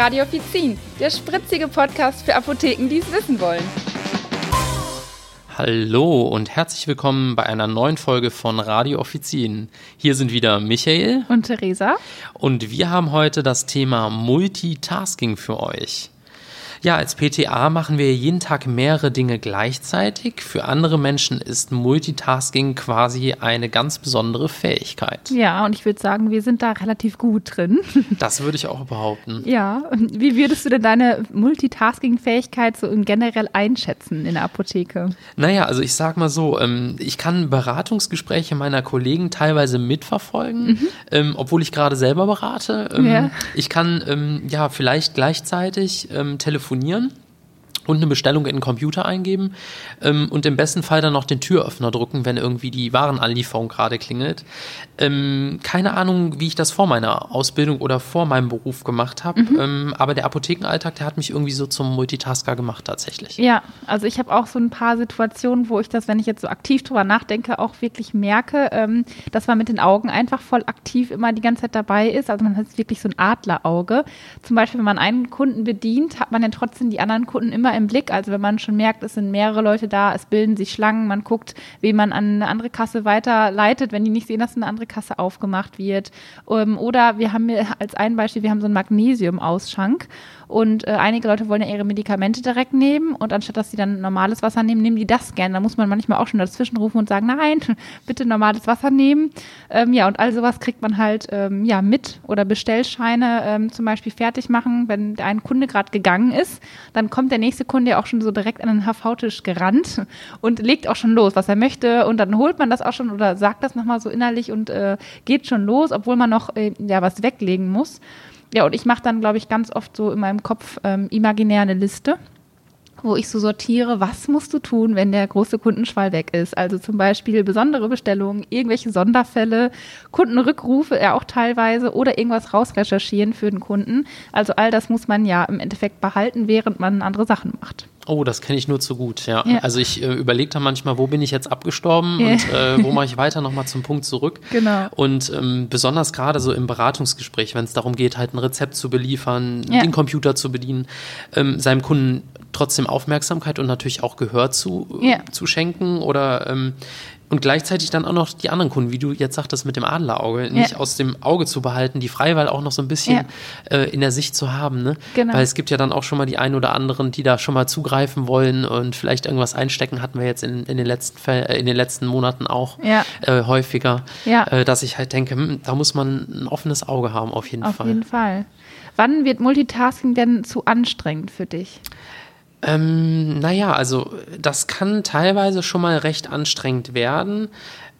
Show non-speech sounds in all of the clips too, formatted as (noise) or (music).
Radio Offizin, der spritzige Podcast für Apotheken, die es wissen wollen. Hallo und herzlich willkommen bei einer neuen Folge von Radio Offizin. Hier sind wieder Michael und Theresa. Und wir haben heute das Thema Multitasking für euch. Ja, als PTA machen wir jeden Tag mehrere Dinge gleichzeitig. Für andere Menschen ist Multitasking quasi eine ganz besondere Fähigkeit. Ja, und ich würde sagen, wir sind da relativ gut drin. (laughs) Das würde ich auch behaupten. Ja, wie würdest du denn deine Multitasking-Fähigkeit so generell einschätzen in der Apotheke? Naja, also ich sag mal so, ähm, ich kann Beratungsgespräche meiner Kollegen teilweise mitverfolgen, mhm. Ähm, obwohl ich gerade selber berate. Ähm, ja. Ich kann ja vielleicht gleichzeitig telefonieren telefonieren und eine Bestellung in den Computer eingeben ähm, und im besten Fall dann noch den Türöffner drücken, wenn irgendwie die Warenanlieferung gerade klingelt. Ähm, keine Ahnung, wie ich das vor meiner Ausbildung oder vor meinem Beruf gemacht habe, mhm. ähm, aber der Apothekenalltag, der hat mich irgendwie so zum Multitasker gemacht tatsächlich. Ja, also ich habe auch so ein paar Situationen, wo ich das, wenn ich jetzt so aktiv drüber nachdenke, auch wirklich merke, ähm, dass man mit den Augen einfach voll aktiv immer die ganze Zeit dabei ist. Also man hat wirklich so ein Adlerauge. Zum Beispiel, wenn man einen Kunden bedient, hat man ja trotzdem die anderen Kunden immer im im Blick. Also wenn man schon merkt, es sind mehrere Leute da, es bilden sich Schlangen, man guckt, wen man an eine andere Kasse weiterleitet, wenn die nicht sehen, dass eine andere Kasse aufgemacht wird. Ähm, oder wir haben als ein Beispiel, wir haben so einen Magnesium-Ausschank und äh, einige Leute wollen ja ihre Medikamente direkt nehmen und anstatt dass sie dann normales Wasser nehmen, nehmen die das gerne. Da muss man manchmal auch schon dazwischen rufen und sagen, nein, (laughs) bitte normales Wasser nehmen. Ähm, ja, und all sowas kriegt man halt ähm, ja mit oder Bestellscheine ähm, zum Beispiel fertig machen, wenn ein Kunde gerade gegangen ist, dann kommt der nächste Kunde ja auch schon so direkt an den HV-Tisch gerannt und legt auch schon los, was er möchte und dann holt man das auch schon oder sagt das nochmal so innerlich und äh, geht schon los, obwohl man noch äh, ja was weglegen muss. Ja, und ich mache dann, glaube ich, ganz oft so in meinem Kopf ähm, imaginär eine Liste wo ich so sortiere, was musst du tun, wenn der große Kundenschwall weg ist. Also zum Beispiel besondere Bestellungen, irgendwelche Sonderfälle, Kundenrückrufe ja auch teilweise oder irgendwas rausrecherchieren für den Kunden. Also all das muss man ja im Endeffekt behalten, während man andere Sachen macht. Oh, das kenne ich nur zu gut, ja. ja. Also ich äh, überlege da manchmal, wo bin ich jetzt abgestorben ja. und äh, wo mache ich (laughs) weiter nochmal zum Punkt zurück. Genau. Und ähm, besonders gerade so im Beratungsgespräch, wenn es darum geht, halt ein Rezept zu beliefern, ja. den Computer zu bedienen, ähm, seinem Kunden trotzdem Aufmerksamkeit und natürlich auch Gehör zu, zu schenken oder ähm, und gleichzeitig dann auch noch die anderen Kunden, wie du jetzt sagtest, mit dem Adlerauge, nicht aus dem Auge zu behalten, die Freiwahl auch noch so ein bisschen ja. äh, in der Sicht zu haben. Ne? Genau. Weil es gibt ja dann auch schon mal die einen oder anderen, die da schon mal zugreifen wollen und vielleicht irgendwas einstecken, hatten wir jetzt in, in, den, letzten, äh, in den letzten Monaten auch ja. äh, häufiger, äh, dass ich halt denke, hm, da muss man ein offenes Auge haben, auf jeden auf Fall. Auf jeden Fall. Wann wird Multitasking denn zu anstrengend für dich? Ähm, naja, also das kann teilweise schon mal recht anstrengend werden,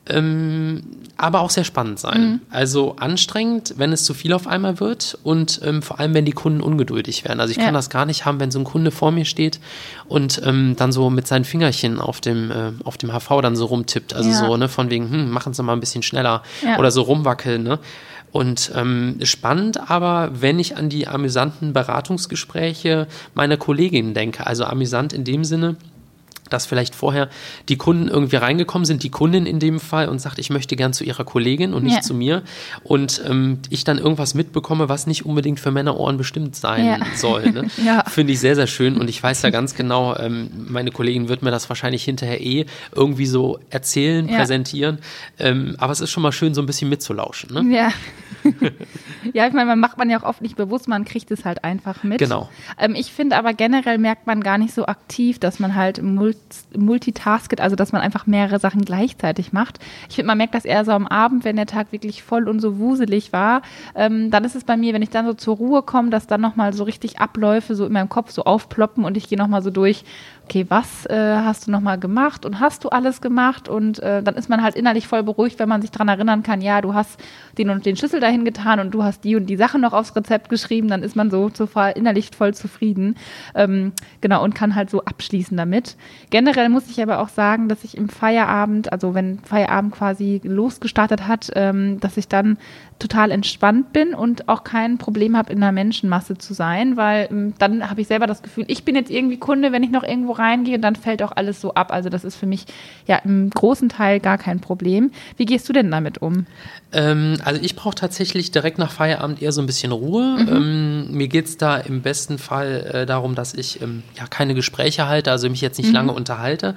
ähm, aber auch sehr spannend sein. Mhm. Also anstrengend, wenn es zu viel auf einmal wird und ähm, vor allem, wenn die Kunden ungeduldig werden. Also ich ja. kann das gar nicht haben, wenn so ein Kunde vor mir steht und ähm, dann so mit seinen Fingerchen auf dem, äh, auf dem HV dann so rumtippt. Also ja. so, ne, von wegen, hm, machen Sie mal ein bisschen schneller ja. oder so rumwackeln, ne? Und ähm, spannend aber, wenn ich an die amüsanten Beratungsgespräche meiner Kolleginnen denke, also amüsant in dem Sinne, dass vielleicht vorher die Kunden irgendwie reingekommen sind, die Kundin in dem Fall und sagt, ich möchte gern zu ihrer Kollegin und nicht ja. zu mir und ähm, ich dann irgendwas mitbekomme, was nicht unbedingt für Männerohren bestimmt sein ja. soll. Ne? (laughs) ja. Finde ich sehr, sehr schön und ich weiß ja ganz genau, ähm, meine Kollegin wird mir das wahrscheinlich hinterher eh irgendwie so erzählen, präsentieren, ähm, aber es ist schon mal schön, so ein bisschen mitzulauschen. Ne? Ja. (laughs) (laughs) ja, ich meine, man macht man ja auch oft nicht bewusst, man kriegt es halt einfach mit. Genau. Ähm, ich finde aber generell merkt man gar nicht so aktiv, dass man halt multitasket, also dass man einfach mehrere Sachen gleichzeitig macht. Ich finde, man merkt das eher so am Abend, wenn der Tag wirklich voll und so wuselig war. Ähm, dann ist es bei mir, wenn ich dann so zur Ruhe komme, dass dann nochmal so richtig Abläufe so in meinem Kopf so aufploppen und ich gehe nochmal so durch, okay, was äh, hast du nochmal gemacht und hast du alles gemacht? Und äh, dann ist man halt innerlich voll beruhigt, wenn man sich daran erinnern kann, ja, du hast den und den Schlüssel dahin getan und du hast die und die Sache noch aufs Rezept geschrieben, dann ist man so, so innerlich voll zufrieden. Ähm, genau, und kann halt so abschließen damit. Generell muss ich aber auch sagen, dass ich im Feierabend, also wenn Feierabend quasi losgestartet hat, ähm, dass ich dann total entspannt bin und auch kein Problem habe, in einer Menschenmasse zu sein, weil ähm, dann habe ich selber das Gefühl, ich bin jetzt irgendwie Kunde, wenn ich noch irgendwo reingehe, dann fällt auch alles so ab. Also das ist für mich ja im großen Teil gar kein Problem. Wie gehst du denn damit um? Ähm, also ich brauche tatsächlich direkt nach Feierabend eher so ein bisschen Ruhe. Mhm. Ähm, mir geht es da im besten Fall äh, darum, dass ich ähm, ja keine Gespräche halte, also mich jetzt nicht mhm. lange unterhalte.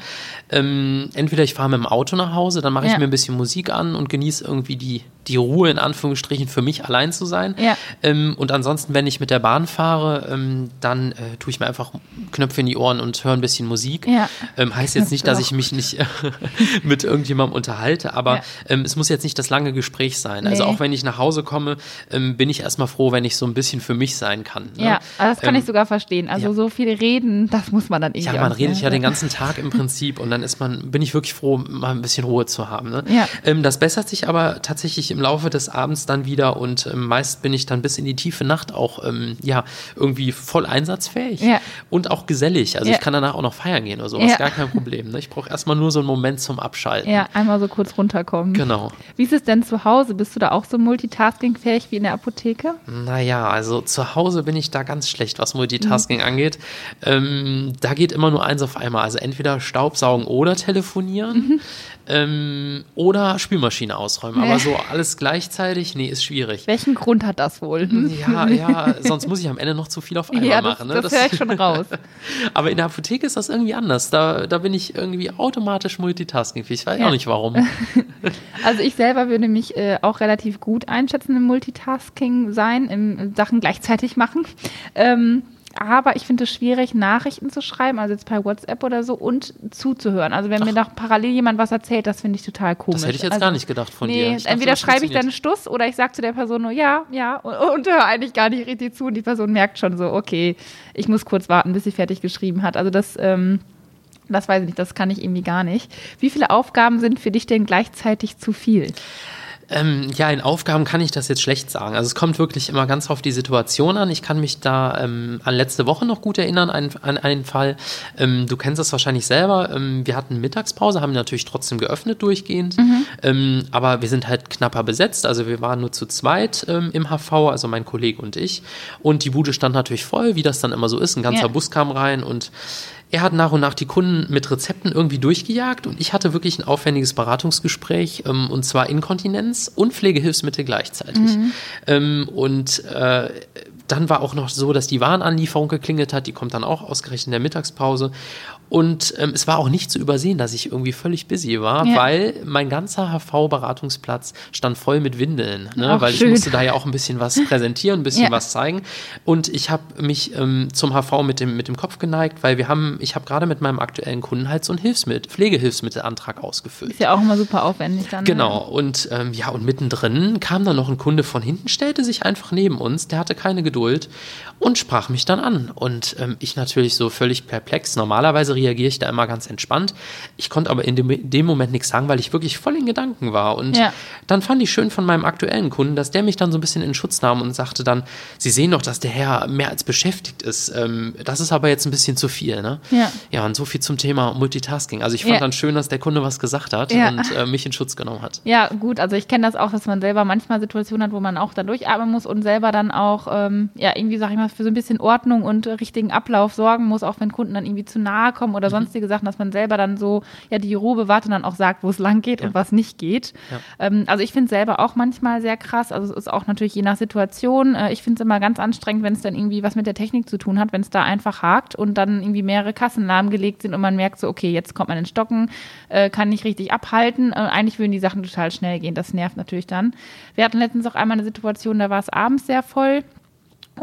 Ähm, entweder ich fahre mit dem Auto nach Hause, dann mache ich ja. mir ein bisschen Musik an und genieße irgendwie die, die Ruhe in Anführungsstrichen für mich allein zu sein. Ja. Ähm, und ansonsten, wenn ich mit der Bahn fahre, ähm, dann äh, tue ich mir einfach Knöpfe in die Ohren und höre ein bisschen Musik. Ja. heißt jetzt nicht, dass ich mich nicht (laughs) (laughs) mit irgendjemandem unterhalte, aber es muss jetzt nicht das lange Gespräch sein. Also nee. Also auch wenn ich nach Hause komme, ähm, bin ich erstmal froh, wenn ich so ein bisschen für mich sein kann. Ne? Ja, das kann ähm, ich sogar verstehen. Also so viel reden, das muss man dann irgendwie. Ja, man redet ja den ganzen Tag im Prinzip und dann ist man, bin ich wirklich froh, mal ein bisschen Ruhe zu haben. Ne? Ja. Ähm, das bessert sich aber tatsächlich im Laufe des Abends dann wieder und ähm, meist bin ich dann bis in die tiefe Nacht auch ähm, ja irgendwie voll einsatzfähig ja. und auch gesellig. Also ich kann danach auch noch feiern gehen oder sowas, ja. gar kein Problem. Ne? Ich brauche erstmal nur so einen Moment zum Abschalten. Ja, einmal so kurz runterkommen. Genau. Wie ist es denn zu Hause? Hause, bist du da auch so multitaskingfähig wie in der Apotheke? Naja, also zu Hause bin ich da ganz schlecht, was Multitasking mhm. angeht. Ähm, da geht immer nur eins auf einmal. Also entweder Staubsaugen oder telefonieren. Mhm. Ähm, oder Spülmaschine ausräumen. Aber so alles gleichzeitig, nee, ist schwierig. Welchen Grund hat das wohl? Ja, ja, sonst muss ich am Ende noch zu viel auf (laughs) einmal ja, das, machen. Ne? Das, das höre ich schon (laughs) raus. Aber in der Apotheke ist das irgendwie anders. Da, da bin ich irgendwie automatisch multitasking. Ich weiß ja. auch nicht warum. (laughs) Also ich selber würde mich äh, auch relativ gut einschätzen im Multitasking sein, im Sachen gleichzeitig machen. Ähm, aber ich finde es schwierig, Nachrichten zu schreiben, also jetzt per WhatsApp oder so, und zuzuhören. Also wenn Ach. mir noch parallel jemand was erzählt, das finde ich total komisch. Das hätte ich jetzt also, gar nicht gedacht von nee, dir. Ich entweder schreibe ich dann einen Stuss oder ich sage zu der Person nur ja, ja und, und höre eigentlich gar nicht richtig zu. Und die Person merkt schon so, okay, ich muss kurz warten, bis sie fertig geschrieben hat. Also das, ähm, das weiß ich nicht, das kann ich irgendwie gar nicht. Wie viele Aufgaben sind für dich denn gleichzeitig zu viel? Ähm, ja, in Aufgaben kann ich das jetzt schlecht sagen. Also es kommt wirklich immer ganz auf die Situation an. Ich kann mich da ähm, an letzte Woche noch gut erinnern, an, an einen Fall. Ähm, du kennst das wahrscheinlich selber. Ähm, wir hatten Mittagspause, haben natürlich trotzdem geöffnet durchgehend. Mhm. Ähm, aber wir sind halt knapper besetzt. Also wir waren nur zu zweit ähm, im HV, also mein Kollege und ich. Und die Bude stand natürlich voll, wie das dann immer so ist. Ein ganzer ja. Bus kam rein und er hat nach und nach die Kunden mit Rezepten irgendwie durchgejagt und ich hatte wirklich ein aufwendiges Beratungsgespräch ähm, und zwar Inkontinenz und Pflegehilfsmittel gleichzeitig. Mhm. Ähm, und äh, dann war auch noch so, dass die Warenanlieferung geklingelt hat, die kommt dann auch ausgerechnet in der Mittagspause. Und ähm, es war auch nicht zu übersehen, dass ich irgendwie völlig busy war, ja. weil mein ganzer HV-Beratungsplatz stand voll mit Windeln. Ne? weil schön. ich musste da ja auch ein bisschen was (laughs) präsentieren, ein bisschen ja. was zeigen. Und ich habe mich ähm, zum HV mit dem, mit dem Kopf geneigt, weil wir haben, ich habe gerade mit meinem aktuellen Kunden halt so einen Hilfsmittel, Pflegehilfsmittelantrag ausgefüllt. Ist ja auch immer super aufwendig dann. Genau. Ne? Und ähm, ja, und mittendrin kam dann noch ein Kunde von hinten, stellte sich einfach neben uns, der hatte keine Geduld und sprach mich dann an. Und ähm, ich natürlich so völlig perplex. Normalerweise reagiere ich da immer ganz entspannt. Ich konnte aber in dem, dem Moment nichts sagen, weil ich wirklich voll in Gedanken war. Und ja. dann fand ich schön von meinem aktuellen Kunden, dass der mich dann so ein bisschen in Schutz nahm und sagte dann, Sie sehen doch, dass der Herr mehr als beschäftigt ist. Ähm, das ist aber jetzt ein bisschen zu viel. Ne? Ja. ja, und so viel zum Thema Multitasking. Also ich fand ja. dann schön, dass der Kunde was gesagt hat ja. und äh, mich in Schutz genommen hat. Ja, gut. Also ich kenne das auch, dass man selber manchmal Situationen hat, wo man auch dann durchatmen muss und selber dann auch, ähm, ja, irgendwie, sag ich mal, für so ein bisschen Ordnung und richtigen Ablauf sorgen muss, auch wenn Kunden dann irgendwie zu nahe kommen haben oder mhm. sonstige Sachen, dass man selber dann so ja die Ruhe bewahrt und dann auch sagt, wo es lang geht ja. und was nicht geht. Ja. Ähm, also ich finde es selber auch manchmal sehr krass. Also es ist auch natürlich je nach Situation. Äh, ich finde es immer ganz anstrengend, wenn es dann irgendwie was mit der Technik zu tun hat, wenn es da einfach hakt und dann irgendwie mehrere Kassen lahmgelegt sind und man merkt so, okay, jetzt kommt man in Stocken, äh, kann nicht richtig abhalten. Äh, eigentlich würden die Sachen total schnell gehen. Das nervt natürlich dann. Wir hatten letztens auch einmal eine Situation, da war es abends sehr voll.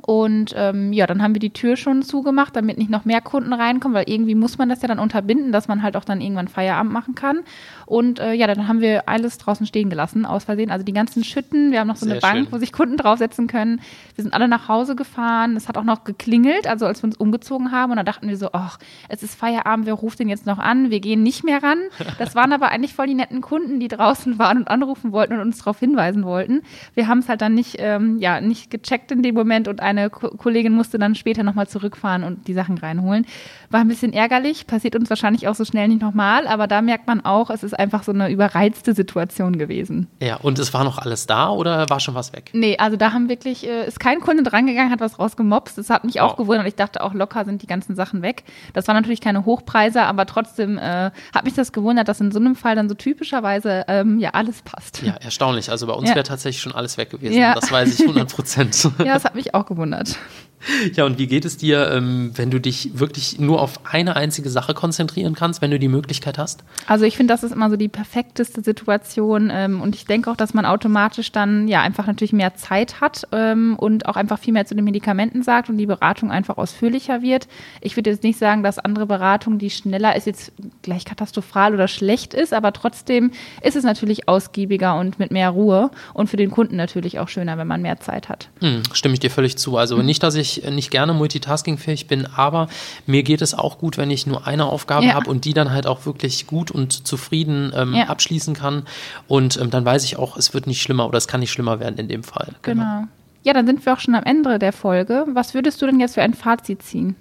Und ähm, ja, dann haben wir die Tür schon zugemacht, damit nicht noch mehr Kunden reinkommen, weil irgendwie muss man das ja dann unterbinden, dass man halt auch dann irgendwann Feierabend machen kann. Und äh, ja, dann haben wir alles draußen stehen gelassen, aus Versehen. Also die ganzen Schütten, wir haben noch so Sehr eine Bank, schön. wo sich Kunden draufsetzen können. Wir sind alle nach Hause gefahren. Es hat auch noch geklingelt, also als wir uns umgezogen haben. Und da dachten wir so, ach, es ist Feierabend, wer ruft den jetzt noch an? Wir gehen nicht mehr ran. Das waren aber eigentlich voll die netten Kunden, die draußen waren und anrufen wollten und uns darauf hinweisen wollten. Wir haben es halt dann nicht, ähm, ja, nicht gecheckt in dem Moment und eine Ko Kollegin musste dann später nochmal zurückfahren und die Sachen reinholen. War ein bisschen ärgerlich, passiert uns wahrscheinlich auch so schnell nicht nochmal, aber da merkt man auch, es ist einfach so eine überreizte Situation gewesen. Ja, und es war noch alles da oder war schon was weg? Nee, also da haben wirklich, äh, ist kein Kunde drangegangen, hat was rausgemobst. Das hat mich auch Wow. gewundert. Ich dachte auch, locker sind die ganzen Sachen weg. Das waren natürlich keine Hochpreise, aber trotzdem äh, hat mich das gewundert, dass in so einem Fall dann so typischerweise ähm, ja alles passt. Ja, erstaunlich. Also bei uns Ja. wäre tatsächlich schon alles weg gewesen. Ja. Das weiß ich (laughs) 100 Prozent. Ja, das hat mich auch gewundert verwundert. (laughs) Ja, und wie geht es dir, ähm, wenn du dich wirklich nur auf eine einzige Sache konzentrieren kannst, wenn du die Möglichkeit hast? Also ich finde, das ist immer so die perfekteste Situation ähm, und ich denke auch, dass man automatisch dann ja einfach natürlich mehr Zeit hat ähm, und auch einfach viel mehr zu den Medikamenten sagt und die Beratung einfach ausführlicher wird. Ich würde jetzt nicht sagen, dass andere Beratung, die schneller ist, jetzt gleich katastrophal oder schlecht ist, aber trotzdem ist es natürlich ausgiebiger und mit mehr Ruhe und für den Kunden natürlich auch schöner, wenn man mehr Zeit hat. Hm, stimme ich dir völlig zu. Also Mhm. nicht, dass ich äh, nicht gerne multitaskingfähig bin, aber mir geht es auch gut, wenn ich nur eine Aufgabe Ja. habe und die dann halt auch wirklich gut und zufrieden ähm, Ja. abschließen kann. Und ähm, dann weiß ich auch, es wird nicht schlimmer oder es kann nicht schlimmer werden in dem Fall. Genau. Ja, dann sind wir auch schon am Ende der Folge. Was würdest du denn jetzt für ein Fazit ziehen?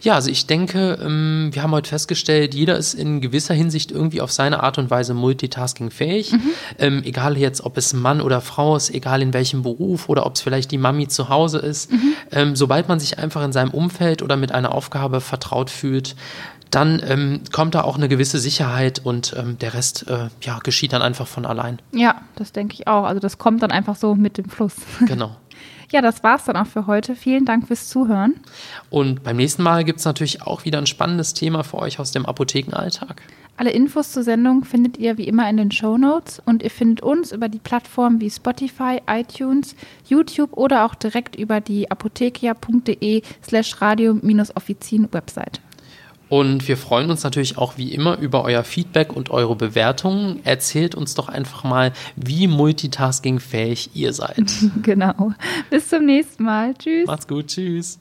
Ja, also ich denke, ähm, wir haben heute festgestellt, jeder ist in gewisser Hinsicht irgendwie auf seine Art und Weise multitaskingfähig. Ähm, egal jetzt, ob es Mann oder Frau ist, egal in welchem Beruf oder ob es vielleicht die Mami zu Hause ist. Ähm, sobald man sich einfach in seinem Umfeld oder mit einer Aufgabe vertraut fühlt, dann ähm, kommt da auch eine gewisse Sicherheit und ähm, der Rest äh, ja, geschieht dann einfach von allein. Ja, das denke ich auch. Also das kommt dann einfach so mit dem Fluss. Genau. Ja, das war's dann auch für heute. Vielen Dank fürs Zuhören. Und beim nächsten Mal gibt es natürlich auch wieder ein spannendes Thema für euch aus dem Apothekenalltag. Alle Infos zur Sendung findet ihr wie immer in den Show Notes und ihr findet uns über die Plattformen wie Spotify, iTunes, YouTube oder auch direkt über die apothekia.de slash radio-offizin-Website. Und wir freuen uns natürlich auch wie immer über euer Feedback und eure Bewertungen. Erzählt uns doch einfach mal, wie multitaskingfähig ihr seid. (laughs) Genau. Bis zum nächsten Mal. Tschüss. Macht's gut, tschüss.